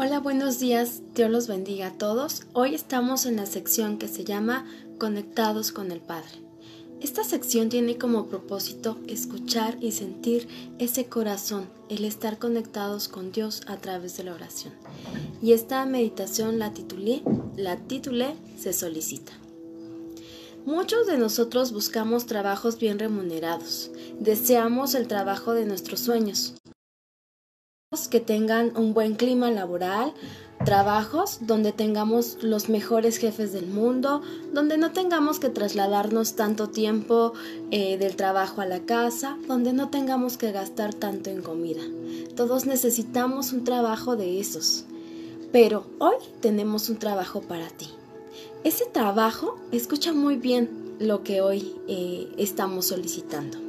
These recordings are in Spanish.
Hola, buenos días, Dios los bendiga a todos. Hoy estamos en la sección que se llama Conectados con el Padre. Esta sección tiene como propósito escuchar y sentir ese corazón, el estar conectados con Dios a través de la oración. Y esta meditación la titulé, la titulé Se solicita. Muchos de nosotros buscamos trabajos bien remunerados, deseamos el trabajo de nuestros sueños, que tengan un buen clima laboral, trabajos donde tengamos los mejores jefes del mundo, donde no tengamos que trasladarnos tanto tiempo eh, del trabajo a la casa, donde no tengamos que gastar tanto en comida. Todos necesitamos un trabajo de esos. Pero hoy tenemos un trabajo para ti. Ese trabajo, escucha muy bien lo que hoy eh, estamos solicitando.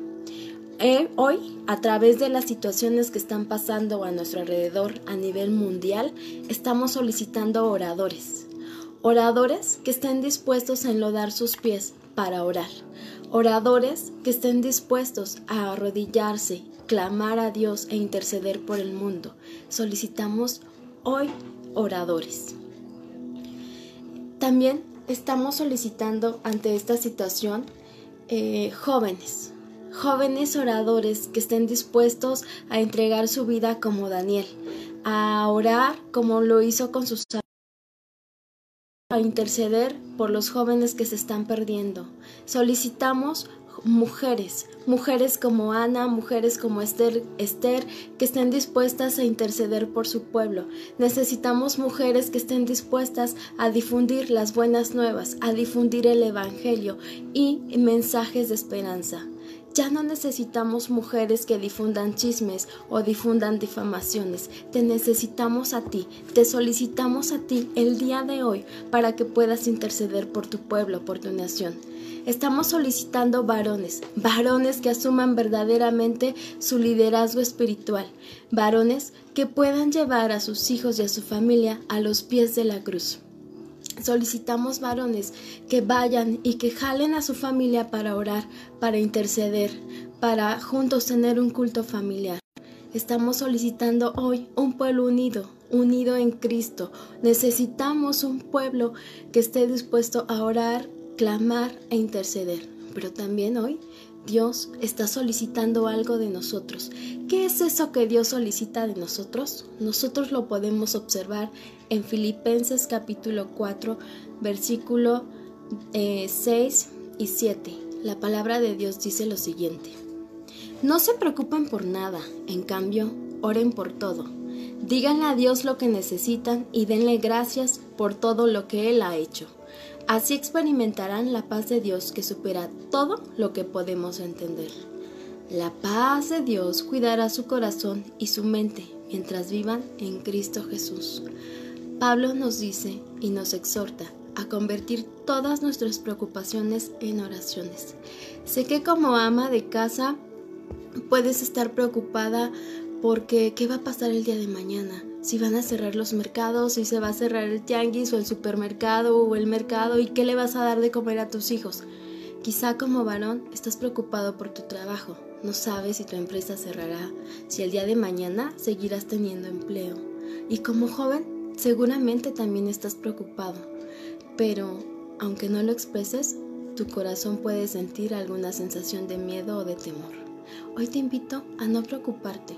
Eh, hoy, a través de las situaciones que están pasando a nuestro alrededor a nivel mundial, estamos solicitando oradores. Oradores que estén dispuestos a enlodar sus pies para orar. Oradores que estén dispuestos a arrodillarse, clamar a Dios e interceder por el mundo. Solicitamos hoy oradores. También estamos solicitando ante esta situación eh, jóvenes, jóvenes oradores que estén dispuestos a entregar su vida como Daniel, a orar como lo hizo con sus a interceder por los jóvenes que se están perdiendo. Solicitamos mujeres, mujeres como Ana, mujeres como Esther, Esther, que estén dispuestas a interceder por su pueblo. Necesitamos mujeres que estén dispuestas a difundir las buenas nuevas, a difundir el Evangelio y mensajes de esperanza. Ya no necesitamos mujeres que difundan chismes o difundan difamaciones. Te necesitamos a ti, te solicitamos a ti el día de hoy para que puedas interceder por tu pueblo, por tu nación. Estamos solicitando varones, varones que asuman verdaderamente su liderazgo espiritual, varones que puedan llevar a sus hijos y a su familia a los pies de la cruz. Solicitamos varones que vayan y que jalen a su familia para orar, para interceder, para juntos tener un culto familiar. Estamos solicitando hoy un pueblo unido, unido en Cristo. Necesitamos un pueblo que esté dispuesto a orar, clamar e interceder. Pero también hoy Dios está solicitando algo de nosotros. ¿Qué es eso que Dios solicita de nosotros? Nosotros lo podemos observar en Filipenses capítulo 4, versículo 6 eh, y 7. La palabra de Dios dice lo siguiente. No se preocupen por nada, en cambio, oren por todo. Díganle a Dios lo que necesitan y denle gracias por todo lo que Él ha hecho Así experimentarán la paz de Dios que supera todo lo que podemos entender. La paz de Dios cuidará su corazón y su mente mientras vivan en Cristo Jesús. Pablo nos dice y nos exhorta a convertir todas nuestras preocupaciones en oraciones. Sé que como ama de casa puedes estar preocupada porque ¿qué va a pasar el día de mañana? Si van a cerrar los mercados, si se va a cerrar el tianguis o el supermercado o el mercado y qué le vas a dar de comer a tus hijos. Quizá como varón estás preocupado por tu trabajo, no sabes si tu empresa cerrará, si el día de mañana seguirás teniendo empleo. Y como joven seguramente también estás preocupado, pero aunque no lo expreses, tu corazón puede sentir alguna sensación de miedo o de temor. Hoy te invito a no preocuparte,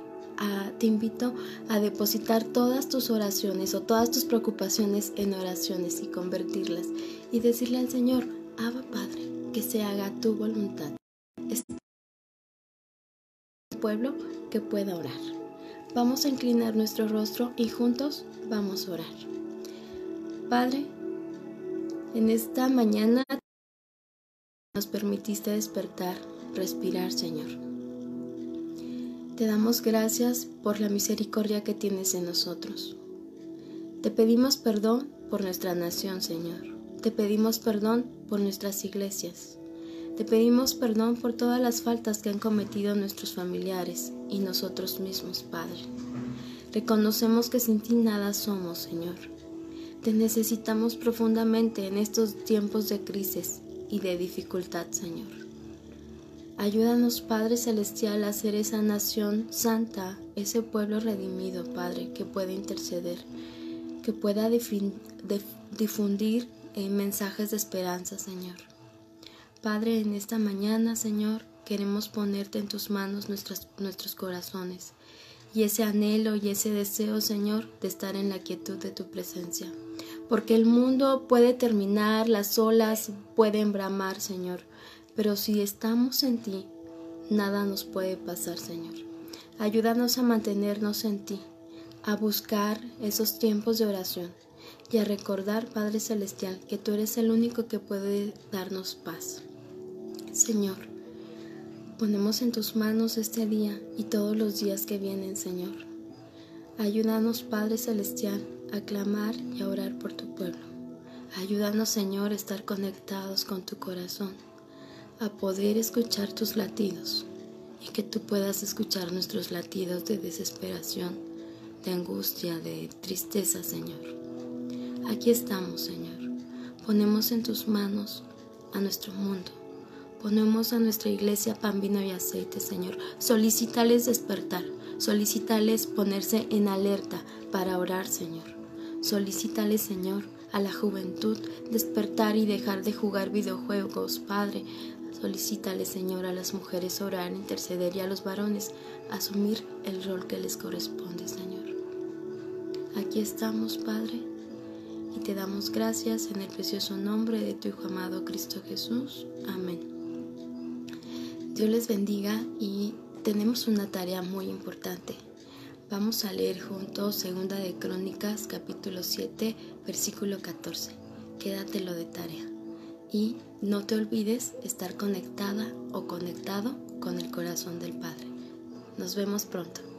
te invito a depositar todas tus oraciones o todas tus preocupaciones en oraciones y convertirlas y decirle al Señor, Abba Padre, que se haga tu voluntad. Es un pueblo que pueda orar. Vamos a inclinar nuestro rostro y juntos vamos a orar. Padre, en esta mañana nos permitiste despertar, respirar, Señor. Te damos gracias por la misericordia que tienes en nosotros. Te pedimos perdón por nuestra nación, Señor. Te pedimos perdón por nuestras iglesias. Te pedimos perdón por todas las faltas que han cometido nuestros familiares y nosotros mismos, Padre. Reconocemos que sin ti nada somos, Señor. Te necesitamos profundamente en estos tiempos de crisis y de dificultad, Señor. Ayúdanos, Padre Celestial, a ser esa nación santa, ese pueblo redimido, Padre, que puede interceder que pueda difundir eh, mensajes de esperanza, Señor. Padre, en esta mañana, Señor, queremos ponerte en tus manos nuestros, nuestros corazones y ese anhelo y ese deseo, Señor, de estar en la quietud de tu presencia. Porque el mundo puede terminar, las olas pueden bramar, Señor, pero si estamos en ti, nada nos puede pasar, Señor. Ayúdanos a mantenernos en ti, a buscar esos tiempos de oración y a recordar, Padre Celestial, que tú eres el único que puede darnos paz. Señor, ponemos en tus manos este día y todos los días que vienen, Señor. Ayúdanos, Padre Celestial, a clamar y a orar por tu pueblo. Ayúdanos, Señor, a estar conectados con tu corazón, a poder escuchar tus latidos y que tú puedas escuchar nuestros latidos de desesperación, de angustia, de tristeza, Señor. Aquí estamos, Señor. Ponemos en tus manos a nuestro mundo Ponemos a nuestra iglesia pan, vino y aceite, Señor. Solicítales despertar, solicítales ponerse en alerta para orar, Señor. Solicítales, Señor, a la juventud despertar y dejar de jugar videojuegos, Padre. Solicítales, Señor, a las mujeres orar, interceder y a los varones asumir el rol que les corresponde, Señor. Aquí estamos, Padre, y te damos gracias en el precioso nombre de tu Hijo amado Cristo Jesús. Amén. Dios les bendiga y tenemos una tarea muy importante. Vamos a leer juntos Segunda de Crónicas capítulo 7 versículo 14. Quédatelo de tarea. Y no te olvides estar conectada o conectado con el corazón del Padre. Nos vemos pronto.